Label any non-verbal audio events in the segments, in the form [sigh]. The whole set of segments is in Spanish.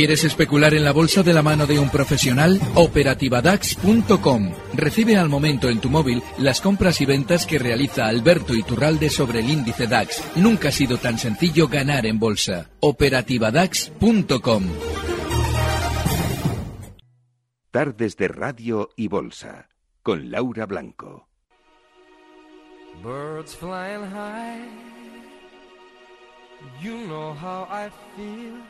¿Quieres especular en la bolsa de la mano de un profesional? Operativadax.com. Recibe al momento en tu móvil las compras y ventas que realiza Alberto Iturralde sobre el índice DAX. Nunca ha sido tan sencillo ganar en bolsa. Operativadax.com. Tardes de Radio y Bolsa con Laura Blanco. Birds flying high. You know how I feel.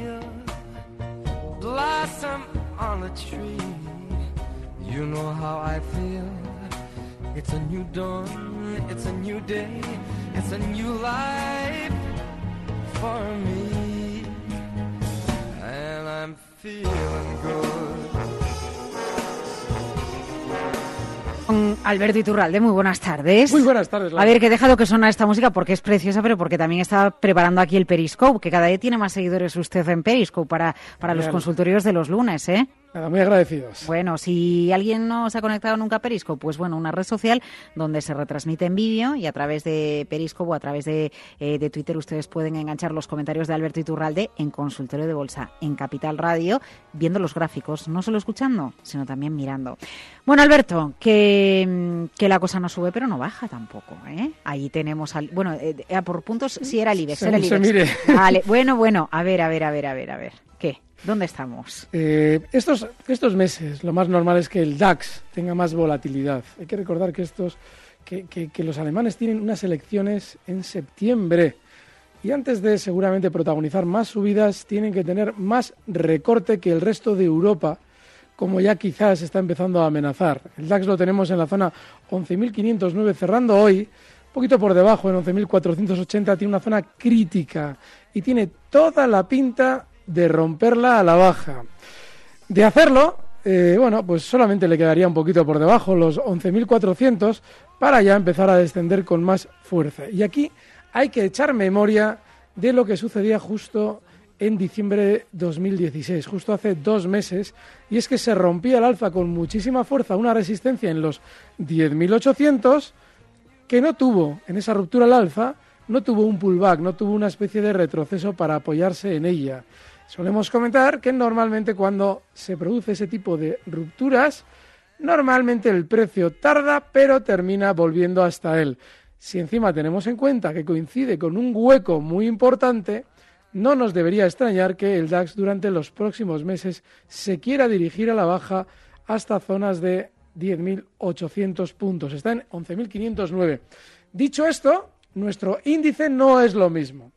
Blossom on a tree, you know how I feel. It's a new dawn, it's a new day, it's a new life for me. And I'm feeling good. Con Alberto Iturralde, muy buenas tardes. Muy buenas tardes. A ver, que he dejado que suena esta música porque es preciosa, pero porque también está preparando aquí el Periscope, que cada día tiene más seguidores usted en Periscope para, para los consultorios de los lunes, ¿eh? Nada, muy agradecidos. Bueno, si alguien no se ha conectado nunca a Periscope, pues bueno, una red social donde se retransmite en vídeo y a través de Periscope o a través de, eh, de Twitter ustedes pueden enganchar los comentarios de Alberto Iturralde en Consultorio de Bolsa, en Capital Radio, viendo los gráficos, no solo escuchando, sino también mirando. Bueno, Alberto, que, mm, que la cosa no sube pero no baja tampoco, ¿eh? Ahí tenemos, al, bueno, eh, por puntos sí era el IBEX, era el Según se IBEX. mire. Vale, bueno, bueno, a ver, a ver, a ver, a ver, a ver, ¿qué? ¿Dónde estamos? Eh, estos, estos meses lo más normal es que el DAX tenga más volatilidad. Hay que recordar que, estos, que, que- los alemanes tienen unas elecciones en septiembre y antes de seguramente protagonizar más subidas tienen que tener más recorte que el resto de Europa, como ya quizás está empezando a amenazar. El DAX lo tenemos en la zona 11.509 cerrando hoy, poquito por debajo, en 11.480 tiene una zona crítica y tiene toda la pinta de romperla a la baja. De hacerlo, eh, bueno, pues solamente le quedaría un poquito por debajo, los 11.400, para ya empezar a descender con más fuerza. Y aquí hay que echar memoria de lo que sucedía justo en diciembre de 2016, justo hace dos meses, y es que se rompía el alza con muchísima fuerza, una resistencia en los 10.800, que no tuvo, en esa ruptura al alza, no tuvo un pullback, no tuvo una especie de retroceso para apoyarse en ella. Solemos comentar que normalmente cuando se produce ese tipo de rupturas, normalmente el precio tarda, pero termina volviendo hasta él. Si encima tenemos en cuenta que coincide con un hueco muy importante, no nos debería extrañar que el DAX durante los próximos meses se quiera dirigir a la baja hasta zonas de 10.800 puntos. Está en 11.509. Dicho esto, nuestro índice no es lo mismo.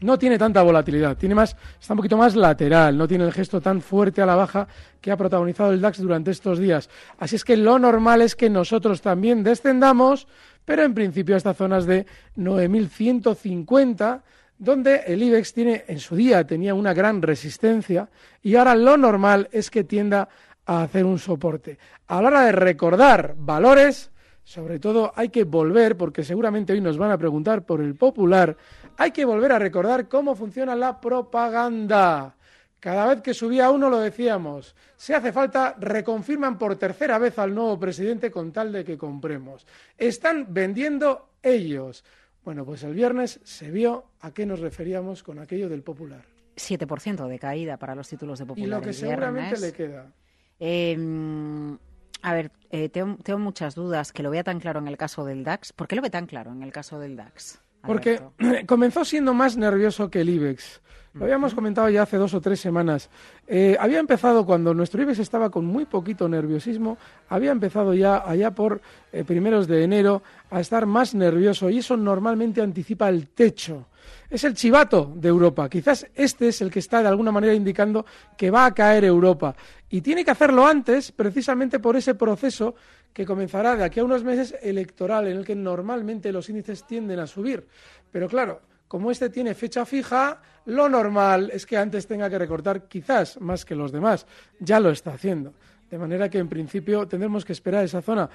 No tiene tanta volatilidad, tiene más, está un poquito más lateral, no tiene el gesto tan fuerte a la baja que ha protagonizado el DAX durante estos días. Así es que lo normal es que nosotros también descendamos, pero en principio hasta zonas de 9.150, donde el IBEX tiene, en su día tenía una gran resistencia y ahora lo normal es que tienda a hacer un soporte. A la hora de recordar valores, sobre todo hay que volver, porque seguramente hoy nos van a preguntar por el popular, hay que volver a recordar cómo funciona la propaganda. Cada vez que subía uno lo decíamos, si hace falta, reconfirman por tercera vez al nuevo presidente con tal de que compremos. Están vendiendo ellos. Bueno, pues el viernes se vio a qué nos referíamos con aquello del popular. 7% de caída para los títulos de popular. Y lo que el seguramente viernes. le queda. Eh, a ver, eh, tengo, tengo muchas dudas que lo vea tan claro en el caso del DAX. ¿Por qué lo ve tan claro en el caso del DAX? Porque [clears throat] comenzó siendo más nervioso que el IBEX. Lo habíamos comentado ya hace dos o tres semanas. Eh, había empezado cuando nuestro IBEX estaba con muy poquito nerviosismo, había empezado ya allá por eh, primeros de enero a estar más nervioso y eso normalmente anticipa el techo. Es el chivato de Europa. Quizás este es el que está de alguna manera indicando que va a caer Europa. Y tiene que hacerlo antes, precisamente por ese proceso que comenzará de aquí a unos meses electoral, en el que normalmente los índices tienden a subir. Pero claro, como este tiene fecha fija, lo normal es que antes tenga que recortar quizás más que los demás. Ya lo está haciendo. De manera que en principio tendremos que esperar esa zona,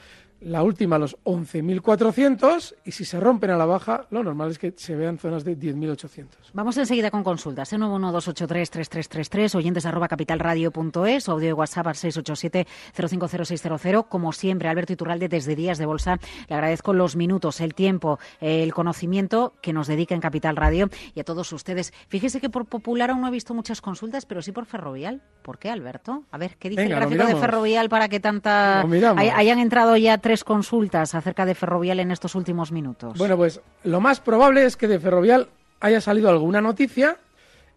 la última, los 11.400, y si se rompen a la baja, lo normal es que se vean zonas de 10.800. Vamos enseguida con consultas. ¿eh? 912833333, oyentes arroba capitalradio.es, audio de WhatsApp al 687-050600. Como siempre, Alberto Iturralde, desde Días de Bolsa, le agradezco los minutos, el tiempo, el conocimiento que nos dedica en Capital Radio y a todos ustedes. Fíjese que por Popular aún no he visto muchas consultas, pero sí por Ferrovial. ¿Por qué, Alberto? A ver, ¿qué dice Venga, el gráfico de. Ferrovial para que tanta hayan entrado ya tres consultas acerca de Ferrovial en estos últimos minutos? Bueno, pues lo más probable es que de Ferrovial haya salido alguna noticia.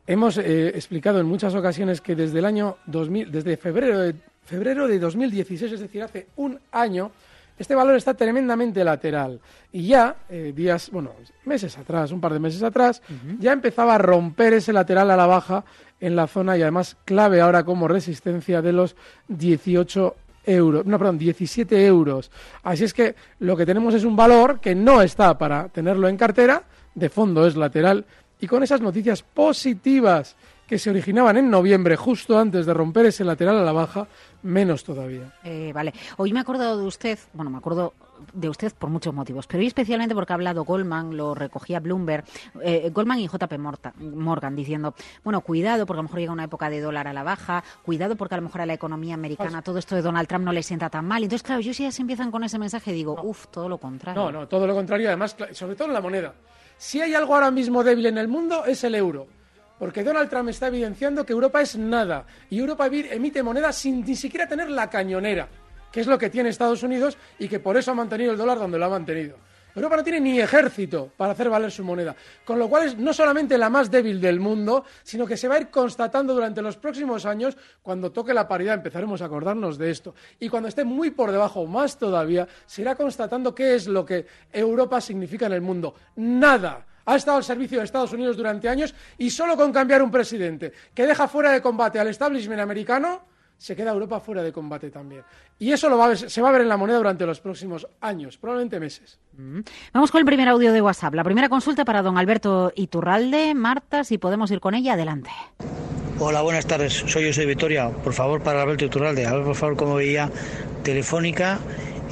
Hemos eh, explicado en muchas ocasiones que desde el año 2000, desde febrero de, febrero de 2016, es decir, hace un año, este valor está tremendamente lateral. Y ya, eh, días, bueno, meses atrás, un par de meses atrás, ya empezaba a romper ese lateral a la baja en la zona y además clave ahora como resistencia de los 18 euros, no, perdón, 17 euros. Así es que lo que tenemos es un valor que no está para tenerlo en cartera, de fondo es lateral, y con esas noticias positivas que se originaban en noviembre, justo antes de romper ese lateral a la baja, menos todavía. Eh, vale. Hoy me he acordado de usted, bueno, me acuerdo de usted por muchos motivos, pero hoy especialmente porque ha hablado Goldman, lo recogía Bloomberg, eh, Goldman y JP Morgan diciendo, bueno, cuidado porque a lo mejor llega una época de dólar a la baja, cuidado porque a lo mejor a la economía americana todo esto de Donald Trump no le sienta tan mal. Entonces, claro, yo si ya se empiezan con ese mensaje digo, uff, todo lo contrario. No, no, todo lo contrario, además, sobre todo en la moneda. Si hay algo ahora mismo débil en el mundo, es el euro. Porque Donald Trump está evidenciando que Europa es nada. Y Europa emite moneda sin ni siquiera tener la cañonera, que es lo que tiene Estados Unidos y que por eso ha mantenido el dólar donde lo ha mantenido. Europa no tiene ni ejército para hacer valer su moneda, con lo cual es no solamente la más débil del mundo, sino que se va a ir constatando durante los próximos años, cuando toque la paridad empezaremos a acordarnos de esto, y cuando esté muy por debajo, más todavía, se irá constatando qué es lo que Europa significa en el mundo. Nada. Ha estado al servicio de Estados Unidos durante años y solo con cambiar un presidente que deja fuera de combate al establishment americano, se queda Europa fuera de combate también. Y eso lo va a ver- se va a ver en la moneda durante los próximos años, probablemente meses. Vamos con el primer audio de WhatsApp. La primera consulta para don Alberto Iturralde. Marta, si podemos ir con ella, adelante. Hola, buenas tardes. Soy yo, soy Victoria. Por favor, para Alberto Iturralde, a ver por favor cómo veía Telefónica,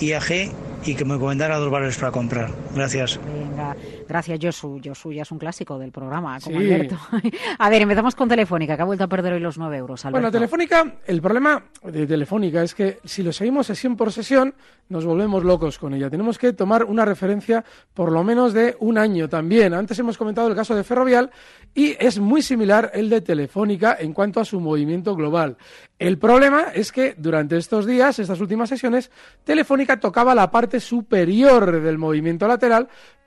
IAG y que me recomendara dos valores para comprar. Gracias. Venga, gracias, Josu. Josu ya es un clásico del programa, como Sí. Alberto. [laughs] A ver, empezamos con Telefónica, que ha vuelto a perder hoy los 9 euros. Alberto. Bueno, Telefónica, el problema de Telefónica es que si lo seguimos sesión por sesión, nos volvemos locos con ella. Tenemos que tomar una referencia por lo menos de un año también. Antes hemos comentado el caso de Ferrovial y es muy similar el de Telefónica en cuanto a su movimiento global. El problema es que durante estos días, estas últimas sesiones, Telefónica tocaba la parte superior del movimiento lateral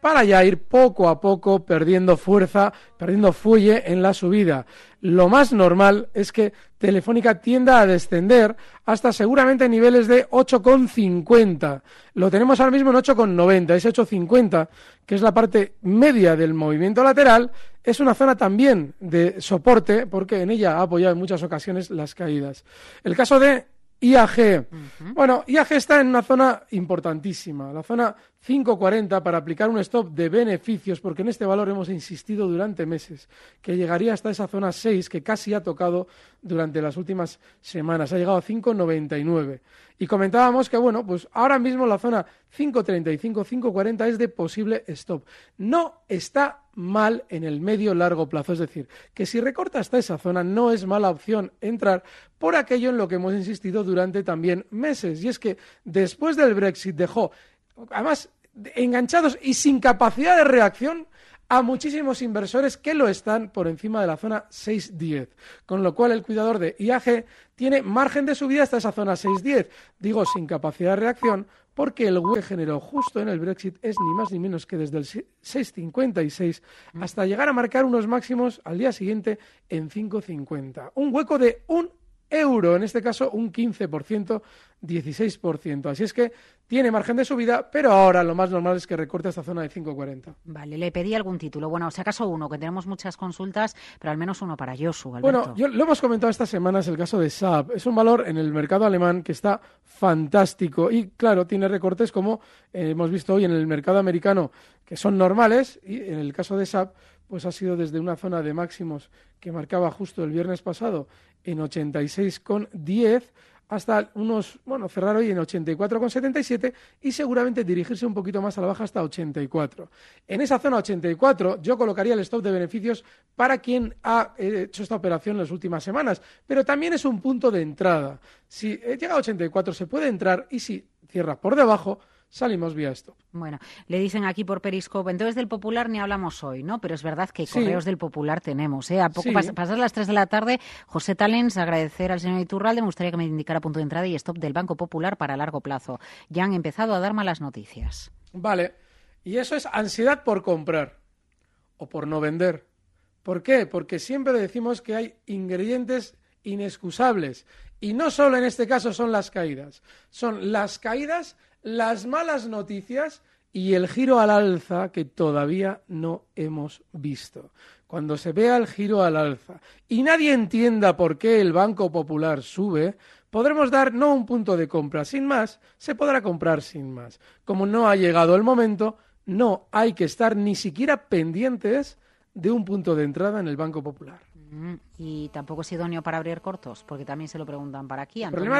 para ya ir poco a poco perdiendo fuerza, perdiendo fuelle en la subida. Lo más normal es que Telefónica tienda a descender hasta seguramente niveles de 8,50. Lo tenemos ahora mismo en 8,90. Ese 8,50, que es la parte media del movimiento lateral, es una zona también de soporte porque en ella ha apoyado en muchas ocasiones las caídas. El caso de IAG. Bueno, IAG está en una zona importantísima, la zona 5.40 para aplicar un stop de beneficios, porque en este valor hemos insistido durante meses, que llegaría hasta esa zona 6 que casi ha tocado durante las últimas semanas. Ha llegado a 5.99. Y comentábamos que, bueno, pues ahora mismo la zona 5.35, 5.40 es de posible stop. No está mal en el medio largo plazo, es decir, que si recorta hasta esa zona no es mala opción entrar por aquello en lo que hemos insistido durante también meses. Y es que después del Brexit dejó además enganchados y sin capacidad de reacción a muchísimos inversores que lo están por encima de la zona 610, con lo cual el cuidador de IAG tiene margen de subida hasta esa zona 610, digo sin capacidad de reacción, porque el hueco que generó justo en el Brexit es ni más ni menos que desde el 6,56 hasta llegar a marcar unos máximos al día siguiente en 5,50. Un hueco de un euro, en este caso un 15%, 16%. Así es que tiene margen de subida, pero ahora lo más normal es que recorte esta zona de 5,40. Vale, le pedí algún título. Bueno, si acaso uno, que tenemos muchas consultas, pero al menos uno para Josu. Bueno, yo, lo hemos comentado esta semana, es el caso de Saab. Es un valor en el mercado alemán que está fantástico y, claro, tiene recortes como eh, hemos visto hoy en el mercado americano, que son normales, y en el caso de Saab, pues ha sido desde una zona de máximos que marcaba justo el viernes pasado en 86,10 hasta unos, bueno, cerrar hoy en 84,77 y seguramente dirigirse un poquito más a la baja hasta 84. En esa zona 84 yo colocaría el stop de beneficios para quien ha eh, hecho esta operación en las últimas semanas, pero también es un punto de entrada. Si eh, llega a 84 se puede entrar y si cierra por debajo, salimos vía esto. Bueno, le dicen aquí por Periscope, entonces del Popular ni hablamos hoy, ¿no? Pero es verdad que correos del Popular tenemos, ¿eh? A poco pasar las 3 de la tarde, José Talens, agradecer al señor Iturralde, me gustaría que me indicara punto de entrada y stop del Banco Popular para largo plazo. Ya han empezado a dar malas noticias. Vale, y eso es ansiedad por comprar o por no vender. ¿Por qué? Porque siempre decimos que hay ingredientes inexcusables. Y no solo en este caso son las caídas, son las caídas las malas noticias y el giro al alza que todavía no hemos visto. Cuando se vea el giro al alza y nadie entienda por qué el Banco Popular sube, podremos dar no un punto de compra sin más, se podrá comprar sin más. Como no ha llegado el momento, no hay que estar ni siquiera pendientes de un punto de entrada en el Banco Popular. Y tampoco es idóneo para abrir cortos, porque también se lo preguntan para aquí. Antonio,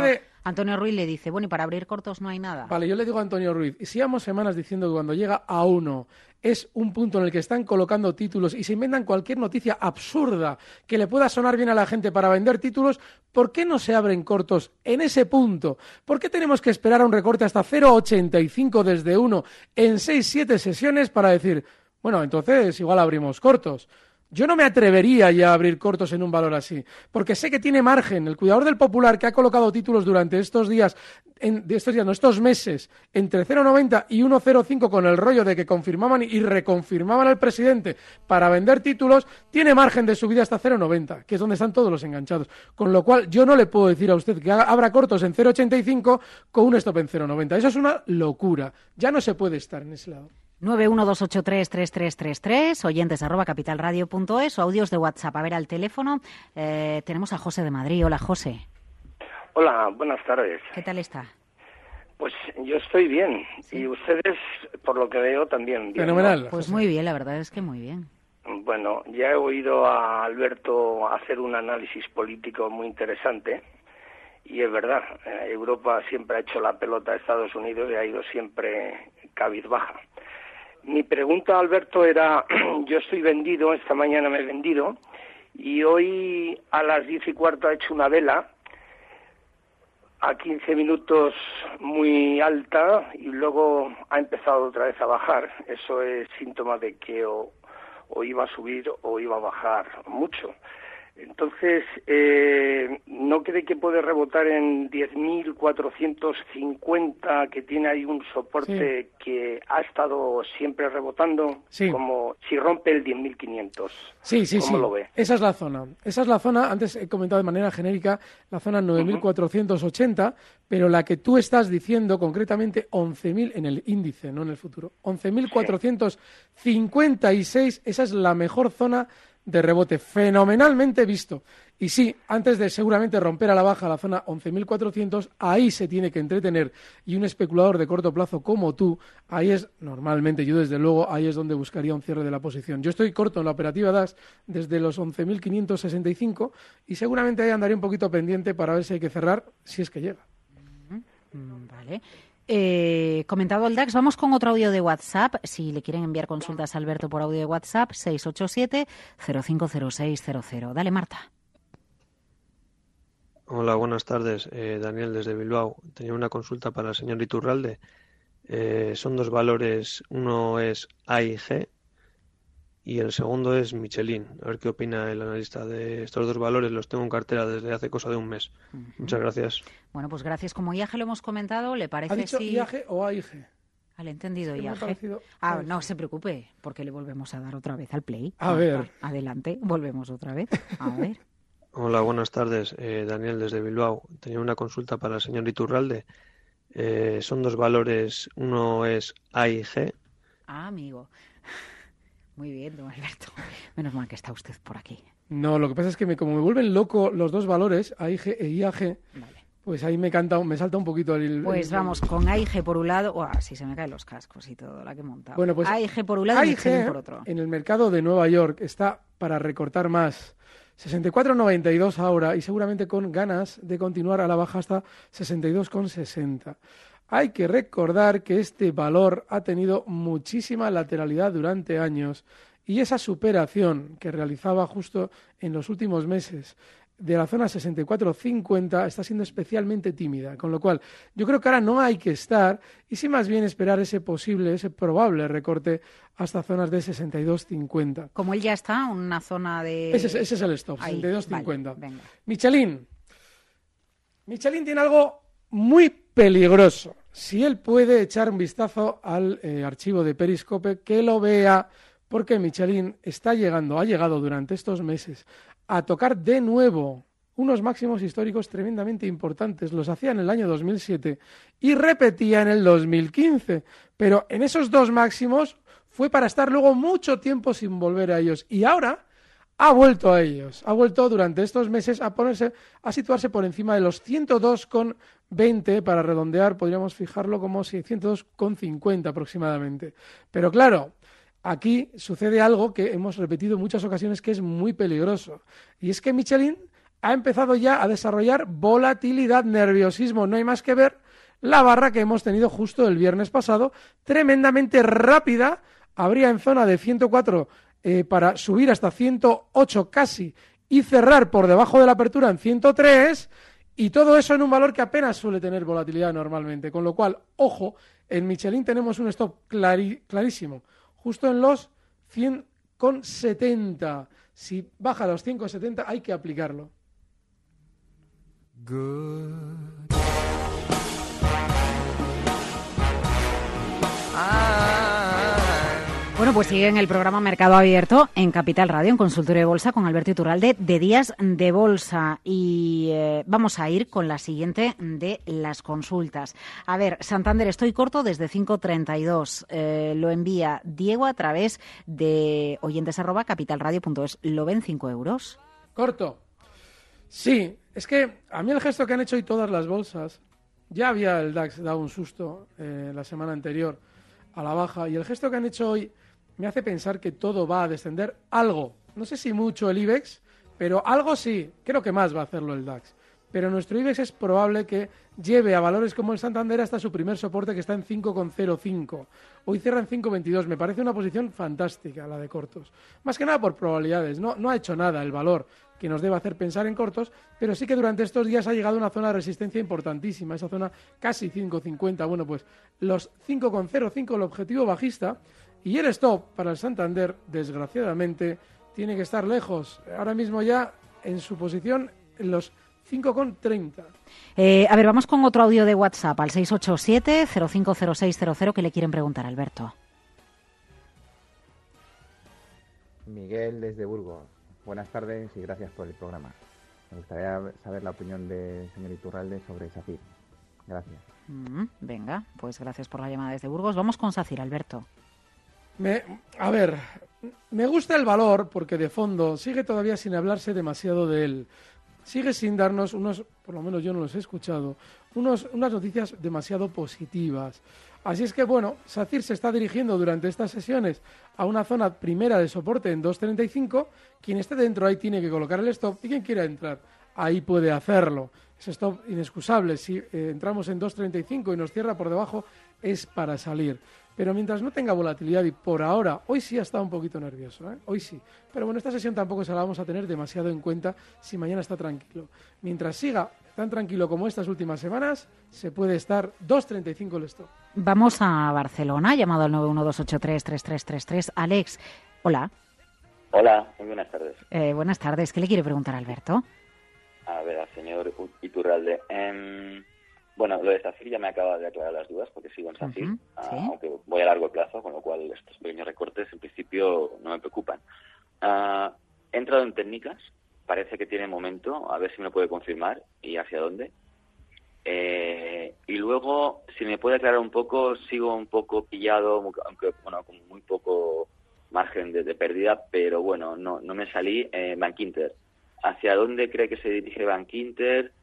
Antonio Ruiz le dice, bueno, y para abrir cortos no hay nada. Vale, yo le digo a Antonio Ruiz, si llevamos semanas diciendo que cuando llega a uno es un punto en el que están colocando títulos y se inventan cualquier noticia absurda que le pueda sonar bien a la gente para vender títulos, ¿por qué no se abren cortos en ese punto? ¿Por qué tenemos que esperar a un recorte hasta 0,85 desde uno en 6-7 sesiones para decir, bueno, entonces igual abrimos cortos? Yo no me atrevería ya a abrir cortos en un valor así, porque sé que tiene margen. El cuidador del popular que ha colocado títulos durante estos días, en, estos días, no, estos meses, entre 0,90 y 1,05 con el rollo de que confirmaban y reconfirmaban al presidente para vender títulos, tiene margen de subida hasta 0,90, que es donde están todos los enganchados. Con lo cual, yo no le puedo decir a usted que abra cortos en 0,85 con un stop en 0,90. Eso es una locura. Ya no se puede estar en ese lado. 912833333, oyentes arroba capitalradio.es o audios de WhatsApp. A ver, al teléfono eh, tenemos a José de Madrid. Hola, José. Hola, buenas tardes. ¿Qué tal está? Pues yo estoy bien. Y ustedes, por lo que veo, también bien. Fenomenal. Pues muy bien, la verdad es que muy bien. Bueno, ya he oído a Alberto hacer un análisis político muy interesante. Y es verdad, eh, Europa siempre ha hecho la pelota a Estados Unidos y ha ido siempre cabizbaja. Mi pregunta, Alberto, era, [clears throat] yo estoy vendido, esta mañana me he vendido, y hoy a las diez y cuarto ha hecho una vela a 15 minutos muy alta y luego ha empezado otra vez a bajar. Eso es síntoma de que o iba a subir o iba a bajar mucho. Entonces, eh, ¿no cree que puede rebotar en 10.450, que tiene ahí un soporte que ha estado siempre rebotando? Como si rompe el 10.500. Sí, sí, ¿Cómo lo ve? Esa es la zona. Esa es la zona, antes he comentado de manera genérica, la zona 9.480, pero la que tú estás diciendo concretamente 11.000 en el índice, no en el futuro. 11.456, esa es la mejor zona de rebote, fenomenalmente visto. Y sí, antes de seguramente romper a la baja la zona 11.400, ahí se tiene que entretener. Y un especulador de corto plazo como tú, ahí es, normalmente, yo desde luego, ahí es donde buscaría un cierre de la posición. Yo estoy corto en la operativa DAS desde los 11.565 y seguramente ahí andaré un poquito pendiente para ver si hay que cerrar, si es que llega. Mm, vale. Eh, comentado el DAX, vamos con otro audio de WhatsApp. Si le quieren enviar consultas a Alberto por audio de WhatsApp, 687-050600. Dale, Marta. Hola, buenas tardes. Eh, Daniel desde Bilbao. Tenía una consulta para el señor Iturralde. Eh, son dos valores. Uno es AIG y el segundo es Michelin. A ver qué opina el analista de estos dos valores. Los tengo en cartera desde hace cosa de un mes. Muchas gracias. Bueno, pues gracias. Como IAG lo hemos comentado, ¿le parece ¿Ha dicho si... IAG o AIG? Al entendido, Es que IAG. parecido Ah, no se preocupe, porque le volvemos a dar otra vez al play. A Ah, ver. ah, Adelante, volvemos otra vez. A ver. [laughs] Hola, buenas tardes. Eh, Daniel desde Bilbao. Tenía una consulta para el señor Iturralde. Eh, son dos valores. Uno es AIG Ah, amigo. Muy bien, don Alberto. Menos mal que está usted por aquí. No, lo que pasa es que me, como me vuelven loco los dos valores, AIG e IAG, Vale. pues ahí me, canta, me salta un poquito el... Pues el- vamos con AIG por un lado. Uah, si se me caen los cascos y todo, la que he montado. Bueno, pues AIG por un lado y AIG Michelin por otro. en el mercado de Nueva York está para recortar más. 64,92 ahora y seguramente con ganas de continuar a la baja hasta 62,60. Hay que recordar que este valor ha tenido muchísima lateralidad durante años y esa superación que realizaba justo en los últimos meses de la zona 64-50 está siendo especialmente tímida, con lo cual yo creo que ahora no hay que estar y sí más bien esperar ese posible, ese probable recorte hasta zonas de 62-50. Como él ya está, una zona de. Ese, es- ese es el stop, Ahí, 62-50. vale, venga. Michelin. Michelin tiene algo muy peligroso. Si él puede echar un vistazo al eh, archivo de Periscope, que lo vea, porque Michelin está llegando, ha llegado durante estos meses a tocar de nuevo unos máximos históricos tremendamente importantes. Los hacía en el año 2007 y repetía en el 2015. Pero en esos dos máximos fue para estar luego mucho tiempo sin volver a ellos. Y ahora ha vuelto a ellos. Ha vuelto durante estos meses a ponerse, a situarse por encima de los 102,20 para redondear, podríamos fijarlo como si 102,50 aproximadamente. Pero claro, aquí sucede algo que hemos repetido en muchas ocasiones que es muy peligroso. Y es que Michelin ha empezado ya a desarrollar volatilidad, nerviosismo. No hay más que ver la barra que hemos tenido justo el viernes pasado, tremendamente rápida. Habría en zona de 104 eh, para subir hasta 108 casi y cerrar por debajo de la apertura en 103 y todo eso en un valor que apenas suele tener volatilidad normalmente. Con lo cual, ojo, en Michelin tenemos un stop clarísimo, justo en los 100,70. Si baja a los 100,70 hay que aplicarlo. Good. Bueno, pues sigue en el programa Mercado Abierto en Capital Radio, en Consultorio de Bolsa, con Alberto Iturralde, de Días de Bolsa. Y eh, vamos a ir con la siguiente de las consultas. A ver, Santander, estoy corto desde 5.32. Eh, lo envía Diego a través de oyentes capitalradio.es. ¿Lo ven 5 euros? Corto. Sí, es que a mí el gesto que han hecho hoy todas las bolsas, ya había el DAX dado un susto eh, la semana anterior a la baja, y el gesto que han hecho hoy me hace pensar que todo va a descender algo. No sé si mucho el IBEX, pero algo sí. Creo que más va a hacerlo el DAX. Pero nuestro IBEX es probable que lleve a valores como el Santander hasta su primer soporte que está en 5,05. Hoy cierra en 5,22. Me parece una posición fantástica la de cortos. Más que nada por probabilidades. No, no ha hecho nada el valor que nos debe hacer pensar en cortos, pero sí que durante estos días ha llegado a una zona de resistencia importantísima, esa zona casi 5,50. Bueno, pues los 5,05 el objetivo bajista y el stop para el Santander, desgraciadamente, tiene que estar lejos. Ahora mismo ya en su posición en los 5,30. Eh, a ver, vamos con otro audio de WhatsApp al 687-050600 que le quieren preguntar, Alberto. Miguel desde Burgos. Buenas tardes y gracias por el programa. Me gustaría saber la opinión del señor Iturralde sobre SACIR. Gracias. Mm, venga, pues gracias por la llamada desde Burgos. Vamos con Sacir, Alberto. Me- a ver, me gusta el valor porque de fondo sigue todavía sin hablarse demasiado de él. Sigue sin darnos unos, por lo menos yo no los he escuchado, unos, unas noticias demasiado positivas. Así es que, bueno, SACIR se está dirigiendo durante estas sesiones a una zona primera de soporte en 2.35. Quien esté dentro ahí tiene que colocar el stop y quien quiera entrar ahí puede hacerlo. Es stop inexcusable. Si eh, entramos en 2.35 y nos cierra por debajo, es para salir. Pero mientras no tenga volatilidad y por ahora, hoy sí ha estado un poquito nervioso, ¿eh? hoy sí. Pero bueno, esta sesión tampoco se la vamos a tener demasiado en cuenta si mañana está tranquilo. Mientras siga tan tranquilo como estas últimas semanas, se puede estar 2.35 el stop. Vamos a Barcelona, llamado al 912833333. Alex, hola. Hola, muy buenas tardes. Eh, buenas tardes. ¿Qué le quiere preguntar a Alberto? A ver, al señor Iturralde. Em, bueno, lo de SACIR ya me acaba de aclarar las dudas porque sigo en SACIR, Ujú, ah, sí. aunque voy a largo plazo, con lo cual estos pequeños recortes en principio no me preocupan. Ah, he entrado en técnicas, parece que tiene momento, a ver si me puede confirmar y hacia dónde. Eh, y luego, si me puede aclarar un poco, sigo un poco pillado, aunque bueno, con muy poco margen de, de pérdida, pero bueno, no, no me salí. Eh, Bank Inter, ¿hacia dónde cree que se dirige Bank Inter?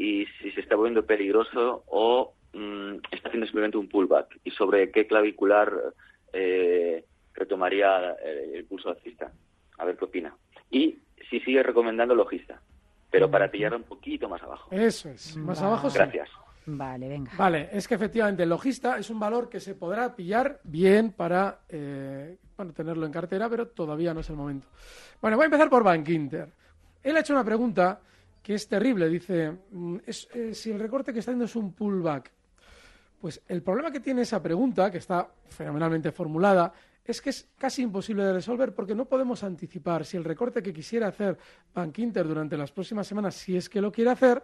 Y si se está volviendo peligroso o mm, está haciendo simplemente un pullback. Y sobre qué clavicular eh, retomaría eh, el pulso alcista. A ver qué opina. Y si sigue recomendando logista, pero para pillarlo un poquito más abajo. Eso es. Más Vale. abajo sí. Gracias. Vale, venga. Vale, es que efectivamente el logista es un valor que se podrá pillar bien para eh, bueno, tenerlo en cartera, pero todavía no es el momento. Bueno, voy a empezar por Bank Inter. Él ha hecho una pregunta que es terrible. Dice, mm, eh, si el recorte que está haciendo es un pullback. Pues el problema que tiene esa pregunta, que está fenomenalmente formulada, es que es casi imposible de resolver porque no podemos anticipar si el recorte que quisiera hacer Bank Inter durante las próximas semanas, si es que lo quiere hacer,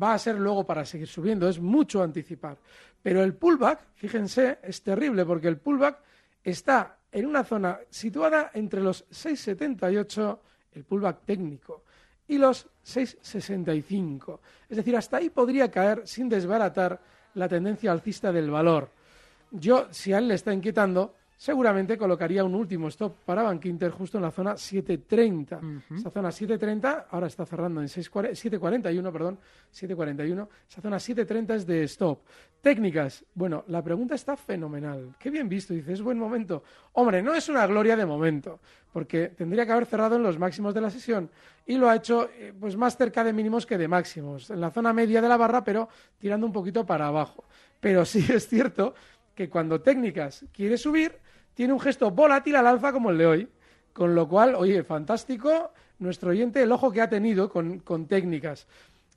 va a ser luego para seguir subiendo. Es mucho anticipar. Pero el pullback, fíjense, es terrible porque el pullback está en una zona situada entre los 6,78, el pullback técnico, y los 6,65. Es decir, hasta ahí podría caer sin desbaratar la tendencia alcista del valor. Yo, si a él le está inquietando, seguramente colocaría un último stop para Bank Inter justo en la zona 730. Esa zona 730 ahora está cerrando en 640 741, perdón, 741. Esa zona 730 es de stop. Técnicas. Bueno, la pregunta está fenomenal. Qué bien visto, dice, es buen momento. Hombre, no es una gloria de momento, porque tendría que haber cerrado en los máximos de la sesión y lo ha hecho eh, pues más cerca de mínimos que de máximos, en la zona media de la barra, pero tirando un poquito para abajo. Pero sí es cierto que cuando técnicas quiere subir, tiene un gesto volátil al alza como el de hoy. Con lo cual, oye, fantástico nuestro oyente, el ojo que ha tenido con, con técnicas.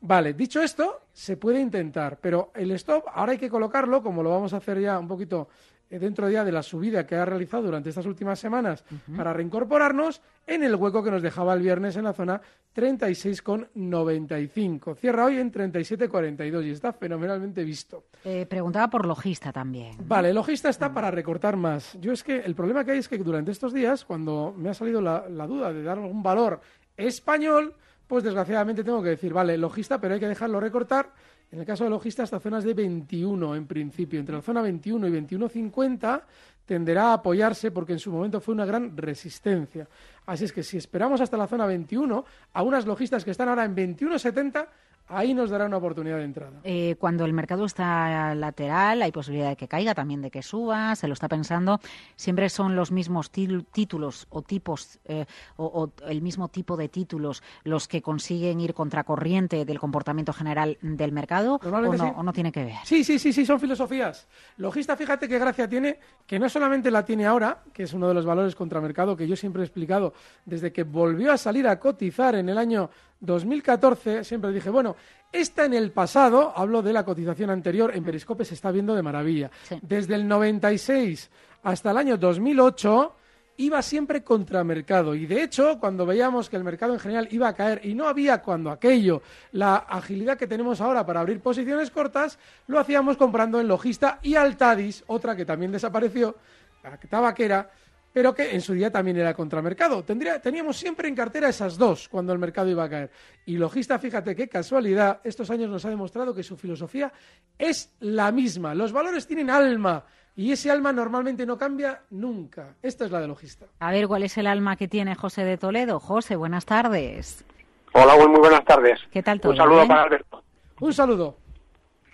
Vale, dicho esto, se puede intentar, pero el stop ahora hay que colocarlo, como lo vamos a hacer ya un poquito dentro ya de la subida que ha realizado durante estas últimas semanas para reincorporarnos en el hueco que nos dejaba el viernes en la zona 36,95. Cierra hoy en 37,42 y está fenomenalmente visto. Eh, preguntaba por logista también. Vale, logista está para recortar más. Yo es que el problema que hay es que durante estos días, cuando me ha salido la, la duda de dar algún valor español, pues desgraciadamente tengo que decir, vale, logista, pero hay que dejarlo recortar. En el caso de logista, hasta zonas de 21 en principio. Entre la zona 21 y 21,50 tenderá a apoyarse porque en su momento fue una gran resistencia. Así es que si esperamos hasta la zona 21, a unas logistas que están ahora en 21,70, ahí nos dará una oportunidad de entrada. Eh, cuando el mercado está lateral, hay posibilidad de que caiga, también de que suba, se lo está pensando. Siempre son los mismos títulos o tipos, eh, o, o el mismo tipo de títulos los que consiguen ir contracorriente del comportamiento general del mercado, o no, sí. o no tiene que ver. Sí, sí, sí, sí, son filosofías. Logista, fíjate qué gracia tiene, que no solamente la tiene ahora, que es uno de los valores contramercado que yo siempre he explicado desde que volvió a salir a cotizar en el año 2014, siempre dije, bueno, esta en el pasado, hablo de la cotización anterior, en Periscope se está viendo de maravilla. Desde el 96 hasta el año 2008 iba siempre contramercado y de hecho cuando veíamos que el mercado en general iba a caer y no había cuando aquello la agilidad que tenemos ahora para abrir posiciones cortas lo hacíamos comprando en Logista y Altadis otra que también desapareció la tabaquera pero que en su día también era contramercado. Tendría, teníamos siempre en cartera esas dos cuando el mercado iba a caer. Y Logista, fíjate qué casualidad, estos años nos ha demostrado que su filosofía es la misma. Los valores tienen alma, Y ese alma normalmente no cambia nunca. Esta es la de logista. A ver, ¿cuál es el alma que tiene José de Toledo? José, buenas tardes. Hola, muy buenas tardes. ¿Qué tal todo? Un saludo bien? para Alberto. Un saludo.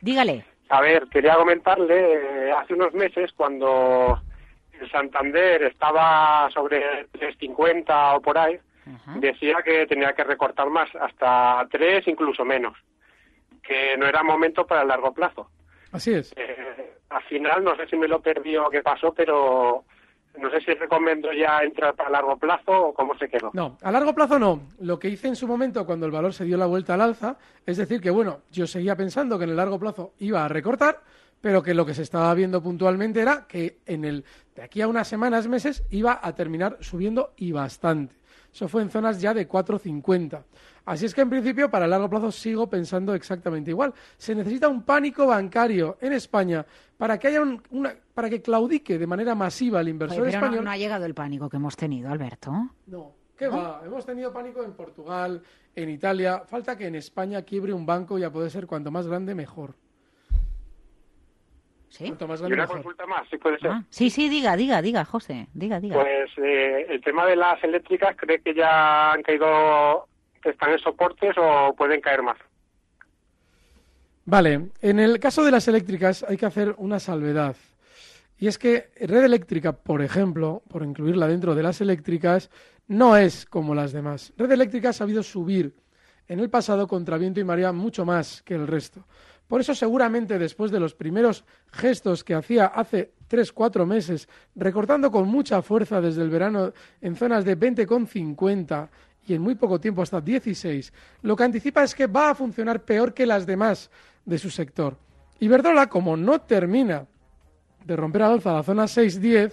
Dígale. A ver, quería comentarle, eh, hace unos meses cuando el Santander estaba sobre 3.50 o por ahí, decía que tenía que recortar más, hasta 3, incluso menos, que no era momento para el largo plazo. Así es. Eh, al final, no sé si me lo perdí o qué pasó, pero no sé si recomiendo ya entrar para largo plazo o cómo se quedó. No, a largo plazo no. Lo que hice en su momento cuando el valor se dio la vuelta al alza, es decir, que bueno, yo seguía pensando que en el largo plazo iba a recortar, pero que lo que se estaba viendo puntualmente era que en el de aquí a unas semanas, meses, iba a terminar subiendo y bastante. Eso fue en zonas ya de 4,50. Así es que en principio para el largo plazo sigo pensando exactamente igual. Se necesita un pánico bancario en España para que haya un- una, para que claudique de manera masiva el inversor Oye, pero no, español. no ha llegado el pánico que hemos tenido, Alberto. No, ¿qué va? Hemos tenido pánico en Portugal, en Italia. Falta que en España quiebre un banco y a poder ser cuanto más grande, mejor. ¿Sí? Cuanto más Y una mejor. consulta más, si puede ser. Ah, sí, sí, diga, diga, diga, José. Diga, diga. Pues eh, el tema de las eléctricas, ¿cree que ya han caído, están en soportes o pueden caer más? Vale, en el caso de las eléctricas hay que hacer una salvedad. Y es que Red Eléctrica, por ejemplo, por incluirla dentro de las eléctricas, no es como las demás. Red Eléctrica ha sabido subir en el pasado contra viento y marea mucho más que el resto. Por eso seguramente después de los primeros gestos que hacía hace tres, cuatro meses, recortando con mucha fuerza desde el verano en zonas de 20,50 y en muy poco tiempo hasta 16, lo que anticipa es que va a funcionar peor que las demás de su sector. Iberdrola, como no termina de romper al alza la zona 6-10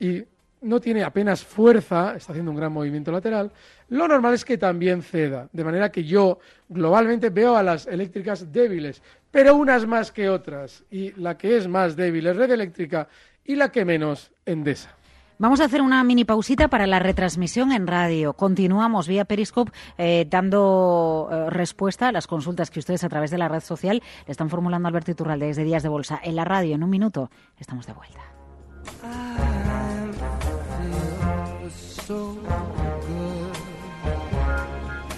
y no tiene apenas fuerza, está haciendo un gran movimiento lateral, lo normal es que también ceda. De manera que yo globalmente veo a las eléctricas débiles, pero unas más que otras. Y la que es más débil es Red Eléctrica y la que menos, Endesa. Vamos a hacer una mini pausita para la retransmisión en radio. Continuamos vía Periscope eh, dando eh, respuesta a las consultas que ustedes a través de la red social le están formulando a Alberto Iturralde desde Días de Bolsa. En la radio, en un minuto, estamos de vuelta. feel so good.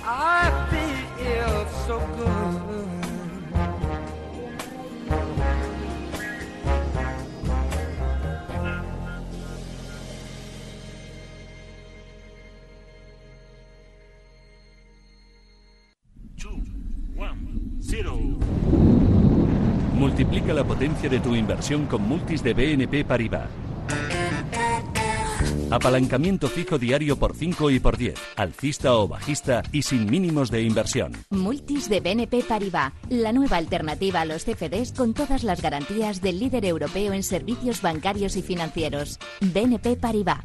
I feel so good. Multiplica la potencia de tu inversión con multis de BNP Paribas. Apalancamiento fijo diario por 5 y por 10, alcista o bajista y sin mínimos de inversión. Multis de BNP Paribas, la nueva alternativa a los CFDs con todas las garantías del líder europeo en servicios bancarios y financieros. BNP Paribas.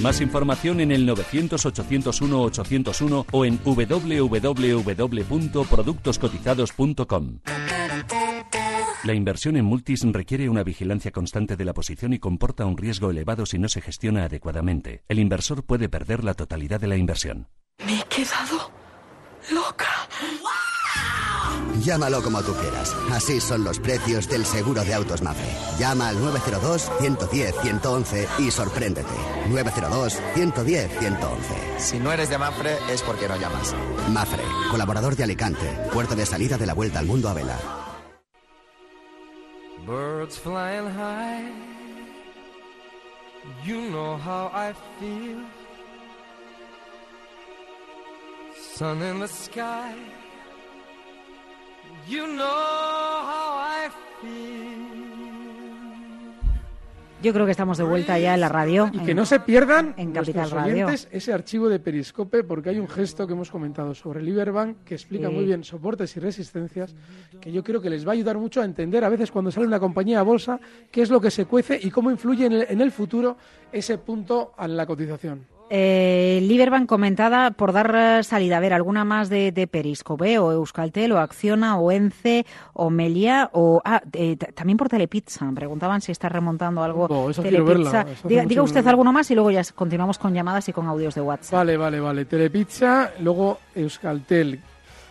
Más información en el 900-801-801 o en www.productoscotizados.com. La inversión en multis requiere una vigilancia constante de la posición y comporta un riesgo elevado si no se gestiona adecuadamente. El inversor puede perder la totalidad de la inversión. Me he quedado loca. Llámalo como tú quieras. Así son los precios del seguro de autos Mafre. Llama al 902-110-111 y sorpréndete. 902-110-111. Si no eres de Mafre es porque no llamas. Mafre, colaborador de Alicante, puerto de salida de la Vuelta al Mundo a Vela. Birds flying high. You know how I feel. Sun in the sky. You know how I feel. Yo creo que estamos de vuelta ya en la radio. Y que no se pierdan en Capital Radio. ese archivo de Periscope porque hay un gesto que hemos comentado sobre el Iberbank que explica Sí. muy bien soportes y resistencias que yo creo que les va a ayudar mucho a entender a veces cuando sale una compañía a bolsa qué es lo que se cuece y cómo influye en el, en el futuro ese punto a la cotización. Eh, Liberbank comentada por dar eh, salida. A ver, alguna más de, de Periscope, o Euskaltel, o Acciona, o Ence, o Melia, o. Ah, eh, también por Telepizza. Preguntaban si está remontando algo. Esa quiero verla, esa hace Diga, usted no- alguno más y luego ya continuamos con llamadas y con audios de WhatsApp. Vale, vale, vale. Telepizza, luego Euskaltel.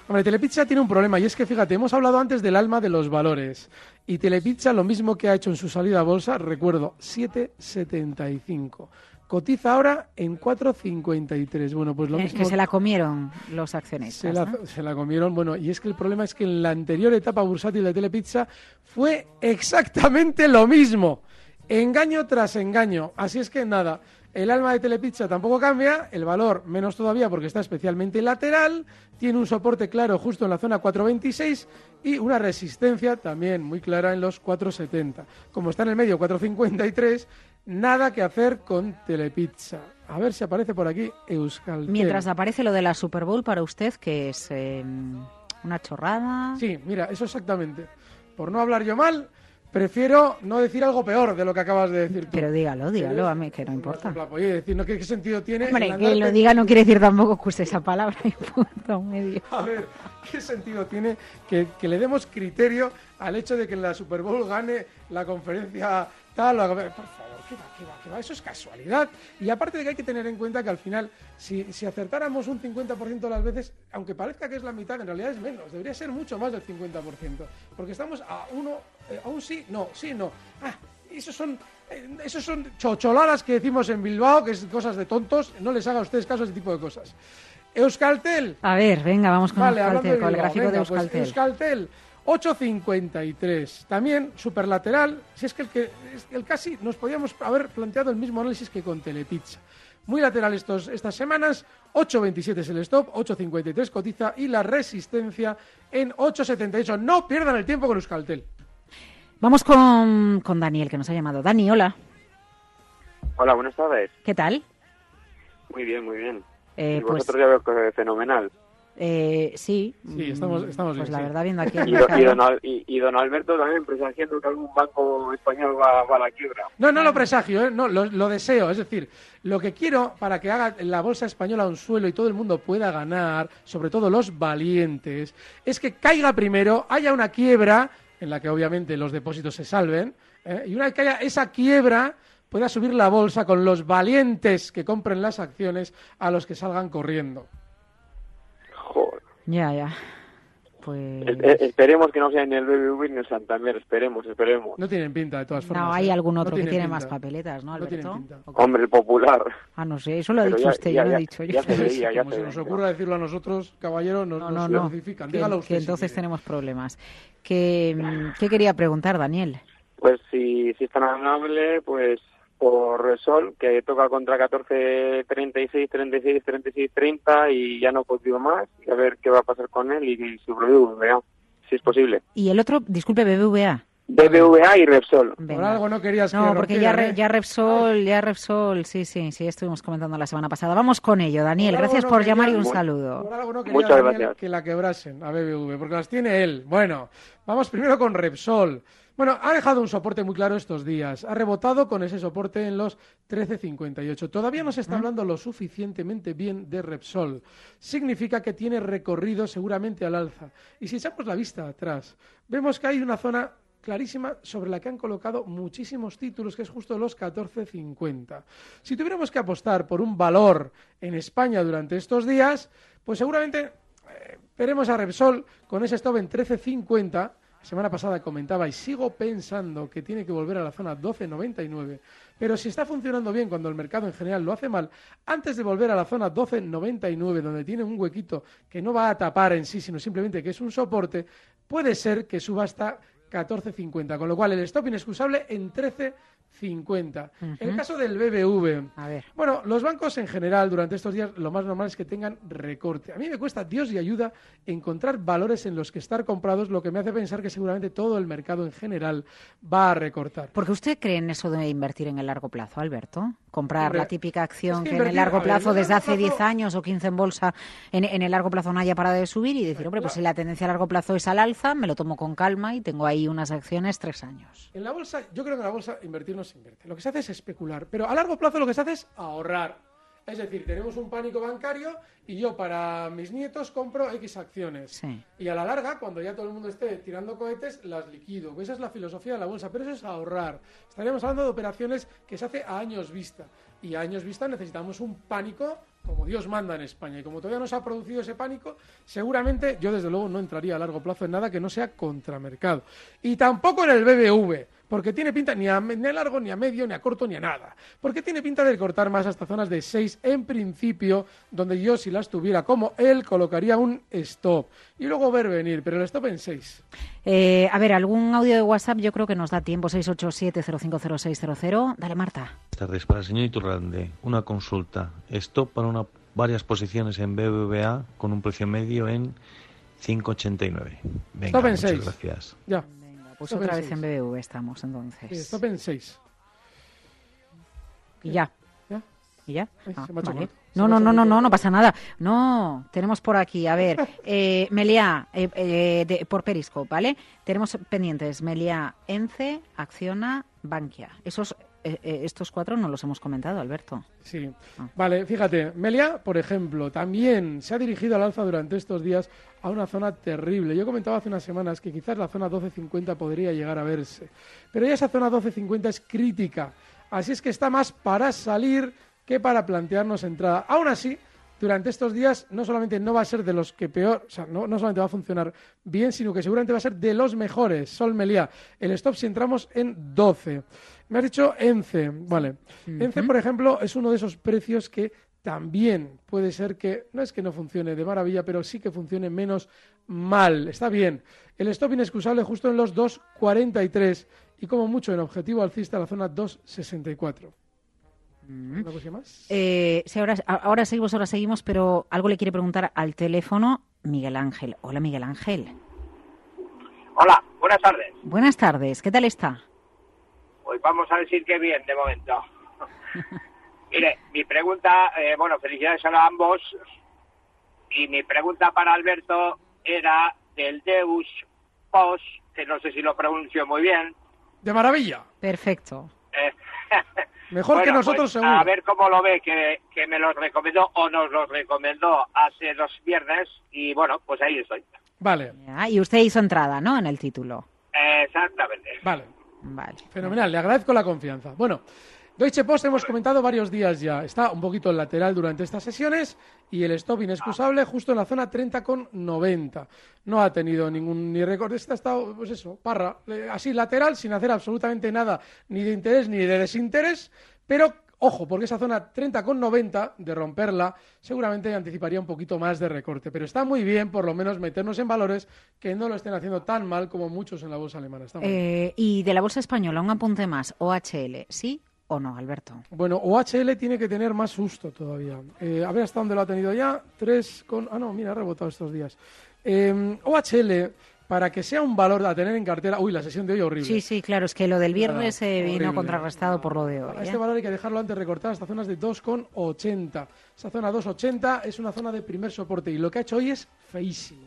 Hombre, Telepizza tiene un problema y es que, fíjate, hemos hablado antes del alma de los valores. Y Telepizza lo mismo que ha hecho en su salida a bolsa, recuerdo, 7,75. Cotiza ahora en 4,53. Bueno, pues lo Eh, mismo. que se la comieron los accionistas. Se la, ¿no? se la comieron. Bueno, y es que el problema es que en la anterior etapa bursátil de Telepizza fue exactamente lo mismo. Engaño tras engaño. Así es que nada, el alma de Telepizza tampoco cambia, el valor menos todavía porque está especialmente lateral, tiene un soporte claro justo en la zona 426 y una resistencia también muy clara en los 470. Como está en el medio 453, nada que hacer con Telepizza. A ver si aparece por aquí Euskaltel. Mientras aparece lo de la Super Bowl para usted, que es eh, una chorrada. Sí, mira, eso exactamente. Por no hablar yo mal, prefiero no decir algo peor de lo que acabas de decir tú. Pero dígalo, dígalo, a mí que no importa. Oye, decir, ¿no? ¿qué, qué sentido tiene? Hombre, que lo diga no quiere decir tampoco que use esa palabra [laughs] y punto medio. A ver, ¿qué sentido tiene que, que le demos criterio al hecho de que en la Super Bowl gane la conferencia tal? o- Por favor, ¿qué va, qué va, qué va? Eso es casualidad. Y aparte de que hay que tener en cuenta que al final, si, si acertáramos un 50% de las veces, aunque parezca que es la mitad, en realidad es menos. Debería ser mucho más del 50%. Porque estamos a uno, eh, a un sí, no, sí, no. Ah, esos son, eh, esos son chocholadas que decimos en Bilbao, que es cosas de tontos. No les haga a ustedes caso a ese tipo de cosas. Euskaltel. A ver, venga, vamos con Vale, Euskaltel, con el gráfico de venga, pues, Euskaltel. Euskaltel, 8.53. También superlateral. Si es que el, que es que el casi nos podíamos haber planteado el mismo análisis que con Telepizza. Muy lateral estos, estas semanas. 8.27 es el stop, 8.53 cotiza y la resistencia en 8.78. No pierdan el tiempo con Euskaltel. Vamos con, con Daniel, que nos ha llamado. Dani, hola. Hola, buenas tardes. ¿Qué tal? Muy bien, muy bien. Eh, y pues- vosotros ya veo que fenomenal. Eh, sí. Sí, estamos, Mm, estamos Pues bien, la sí. verdad, viendo aquí el Y, don, Al- y- y don Alberto también presagiando que algún banco español va, va a la quiebra. No, no lo presagio, ¿eh? no, lo, lo deseo. Es decir, lo que quiero para que haga la bolsa española un suelo y todo el mundo pueda ganar, sobre todo los valientes, es que caiga primero, haya una quiebra, en la que obviamente los depósitos se salven, ¿eh? y una vez que haya esa quiebra, pueda subir la bolsa con los valientes que compren las acciones a los que salgan corriendo. Ya, ya. Pues... Es- es- esperemos que no sea ni el BBV ni el Santander, esperemos, esperemos. No tienen pinta, de todas formas. No, hay ¿eh? algún No otro que tienen tiene pinta. más papeletas, ¿no, No Alberto? pinta. Hombre, el popular. Ah, no sé, eso lo ha dicho ya- usted, ya- yo no ya- he dicho yo. ya se veía, ya [laughs] Como se se nos veía. ocurra decirlo a nosotros, caballero, nos, No, nos no, no. crucifican. Que, Dígalo que usted. si entonces quiere. tenemos problemas. Que, mm, ¿Qué quería preguntar, Daniel? Pues si, si es tan amable, pues por Resol, que toca contra 14, 36, 36, 36, 30 y ya no consigo más. Y a ver qué va a pasar con él y su BBVA, si es posible. Y el otro, disculpe, BBVA. BBVA y Repsol. Por algo no querías que No, porque ya, rompieran, Re- ¿eh? ya Repsol, ya Repsol, sí, sí, sí, estuvimos comentando la semana pasada. Vamos con ello, Daniel. Por Gracias no por llamar y un Por saludo. algo no quería Muchas Daniel gracias. que la quebrasen a BBV, porque las tiene él. Bueno, vamos primero con Repsol. Bueno, ha dejado un soporte muy claro estos días. Ha rebotado con ese soporte en los 13.58. Todavía no se está hablando lo suficientemente bien de Repsol. Significa que tiene recorrido seguramente al alza. Y si echamos la vista atrás, vemos que hay una zona clarísima sobre la que han colocado muchísimos títulos, que es justo los 14.50. Si tuviéramos que apostar por un valor en España durante estos días, pues seguramente eh, veremos a Repsol con ese stop en 13.50. Semana pasada comentaba y sigo pensando que tiene que volver a la zona 12.99. Pero si está funcionando bien cuando el mercado en general lo hace mal, antes de volver a la zona 12.99, donde tiene un huequito que no va a tapar en sí, sino simplemente que es un soporte, puede ser que suba hasta 14.50, con lo cual el stop inexcusable en 13.50. El Ujú. caso del BBV. A ver. Bueno, los bancos en general durante estos días lo más normal es que tengan recorte. A mí me cuesta Dios y ayuda encontrar valores en los que estar comprados, lo que me hace pensar que seguramente todo el mercado en general va a recortar. ¿Por qué usted cree en eso de invertir en el largo plazo, Alberto? Comprar Hombre, la típica acción es que que, en el largo ver, plazo, en el desde largo hace plazo- 10 años o 15 en bolsa, en, en el largo plazo no haya parado de subir y decir, hombre, pues si la tendencia a largo plazo es al alza, me lo tomo con calma y tengo ahí unas acciones tres años. En la bolsa, yo creo que en la bolsa invertir no se invierte. Lo que se hace es especular, pero a largo plazo lo que se hace es ahorrar. Es decir, tenemos un pánico bancario y yo para mis nietos compro X acciones. Sí. Y a la larga, cuando ya todo el mundo esté tirando cohetes, las liquido. Esa es la filosofía de la bolsa, pero eso es ahorrar. Estaríamos hablando de operaciones que se hace a años vista. Y a años vista necesitamos un pánico como Dios manda en España y como todavía no se ha producido ese pánico, seguramente yo desde luego no entraría a largo plazo en nada que no sea contramercado. Y tampoco en el BBV, porque tiene pinta ni a, ni a largo, ni a medio, ni a corto, ni a nada. Porque tiene pinta de cortar más hasta zonas de 6 en principio, donde yo si las tuviera como él colocaría un stop. Y luego ver venir, pero el stop en 6. Eh, a ver, algún audio de WhatsApp yo creo que nos da tiempo, 687-050600. Dale, Marta. Buenas tardes. Para el señor Iturralde, una consulta. Stop para una, varias posiciones en BBVA con un precio medio en 5,89. Venga, Stop en muchas 6. gracias. Ya. Pues otra vez en. BBV estamos entonces. Sí, stop en 6. Y ya. ¿Ya? ¿Y ya? Ay, Ah, vale. No, no, no, no, no, no pasa nada. No, tenemos por aquí, a ver, [laughs] eh, Meliá, eh, eh, de- por Periscope, ¿vale? Tenemos pendientes Meliá, Ence, Acciona, Bankia. Esos, eh, eh, estos cuatro no los hemos comentado, Alberto. Sí. Ah. Vale, fíjate, Melia, por ejemplo, también se ha dirigido al alza durante estos días a una zona terrible. Yo comentaba hace unas semanas que quizás la zona 12.50 podría llegar a verse, pero ya esa zona 12.50 es crítica, así es que está más para salir que para plantearnos entrada. Aún así, durante estos días no solamente no va a ser de los que peor, o sea, no, no solamente va a funcionar bien, sino que seguramente va a ser de los mejores. Sol Melia, el stop si entramos en 12. Me has dicho ENCE, vale. ENCE, por ejemplo, es uno de esos precios que también puede ser que, no es que no funcione de maravilla, pero sí que funcione menos mal. Está bien. El stop inexcusable justo en los 2.43 y como mucho en objetivo alcista la zona 2.64. ¿Una cosilla más? Eh, sí, ahora, ahora seguimos, ahora seguimos, pero algo le quiere preguntar al teléfono Miguel Ángel. Hola, Miguel Ángel. Hola, buenas tardes. Buenas tardes, ¿qué tal está? Pues vamos a decir que bien, de momento. [laughs] Mire, mi pregunta, eh, bueno, felicidades a ambos. Y mi pregunta para Alberto era del Deus Pos, que no sé si lo pronuncio muy bien. De maravilla. Perfecto. Eh, [laughs] Mejor que bueno, nosotros, pues, seguro. A ver cómo lo ve, que, que me los recomendó o nos los recomendó hace dos viernes. Y bueno, pues ahí estoy. Vale, Ah, y usted hizo entrada, ¿no? En el título. Exactamente. vale. Vale. Fenomenal, le agradezco la confianza. Bueno, Deutsche Post hemos comentado varios días ya. Está un poquito en lateral durante estas sesiones y el stop inexcusable justo en la zona 30,90. No ha tenido ningún ni récord. Este ha estado, pues eso, parra, así lateral, sin hacer absolutamente nada, ni de interés ni de desinterés. Pero, ojo, porque esa zona 30,90, de romperla, seguramente anticiparía un poquito más de recorte. Pero está muy bien, por lo menos, meternos en valores que no lo estén haciendo tan mal como muchos en la bolsa alemana. Eh, y de la bolsa española, un apunte más. OHL, ¿sí o no, Alberto? Bueno, OHL tiene que tener más susto todavía. Eh, a ver hasta dónde lo ha tenido ya. Tres con... Ah, no, mira, ha rebotado estos días. Eh, OHL, para que sea un valor a tener en cartera... Uy, la sesión de hoy horrible. Sí, sí, claro, es que lo del viernes Nada, eh, vino contrarrestado por lo de hoy. A ¿eh? este valor hay que dejarlo antes recortar hasta zonas de 2,80. Esa zona 2,80 es una zona de primer soporte y lo que ha hecho hoy es feísimo.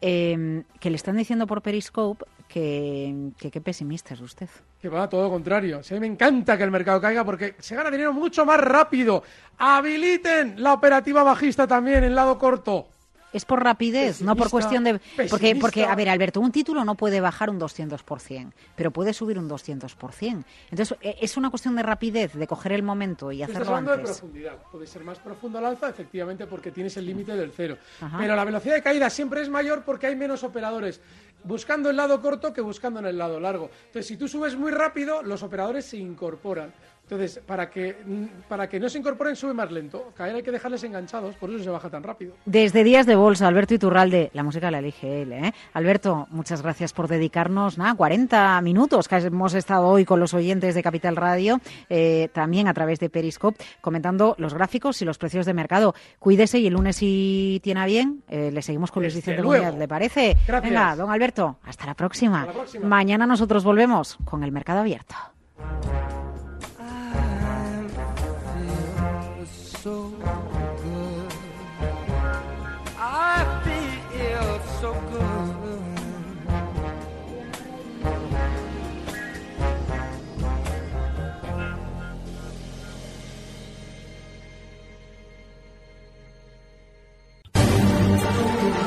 Eh, que le están diciendo por Periscope que, que qué pesimista es usted. Que va todo lo contrario. Mí me encanta que el mercado caiga porque se gana dinero mucho más rápido. Habiliten la operativa bajista también en lado corto. Es por rapidez, no por cuestión de... Porque, pesimista. porque, a ver, Alberto, un título no puede bajar un 200%, pero puede subir un 200%. Entonces, eh, es una cuestión de rapidez, de coger el momento y Tú estás hacerlo hablando de antes. profundidad. Puede ser más profundo al alza, efectivamente, porque tienes el límite del cero. Ajá. Pero la velocidad de caída siempre es mayor porque hay menos operadores buscando el lado corto que buscando en el lado largo. Entonces, si tú subes muy rápido, los operadores se incorporan. Entonces, para que, mm, para que no se incorporen, sube más lento. Caer hay que dejarles enganchados, por eso se baja tan rápido. Desde Días de Bolsa, Alberto Iturralde, la música la elige él, ¿eh? Alberto, muchas gracias por dedicarnos, nada, 40 minutos que hemos estado hoy con los oyentes de Capital Radio, eh, también a través de Periscope, comentando los gráficos y los precios de mercado. Cuídese y el lunes, si tiene a bien, eh, le seguimos con Luis Desde Vicente. Muñoz, ¿le parece? Gracias. Venga, don Alberto, hasta la próxima. Hasta la próxima. Mañana nosotros volvemos con el mercado abierto.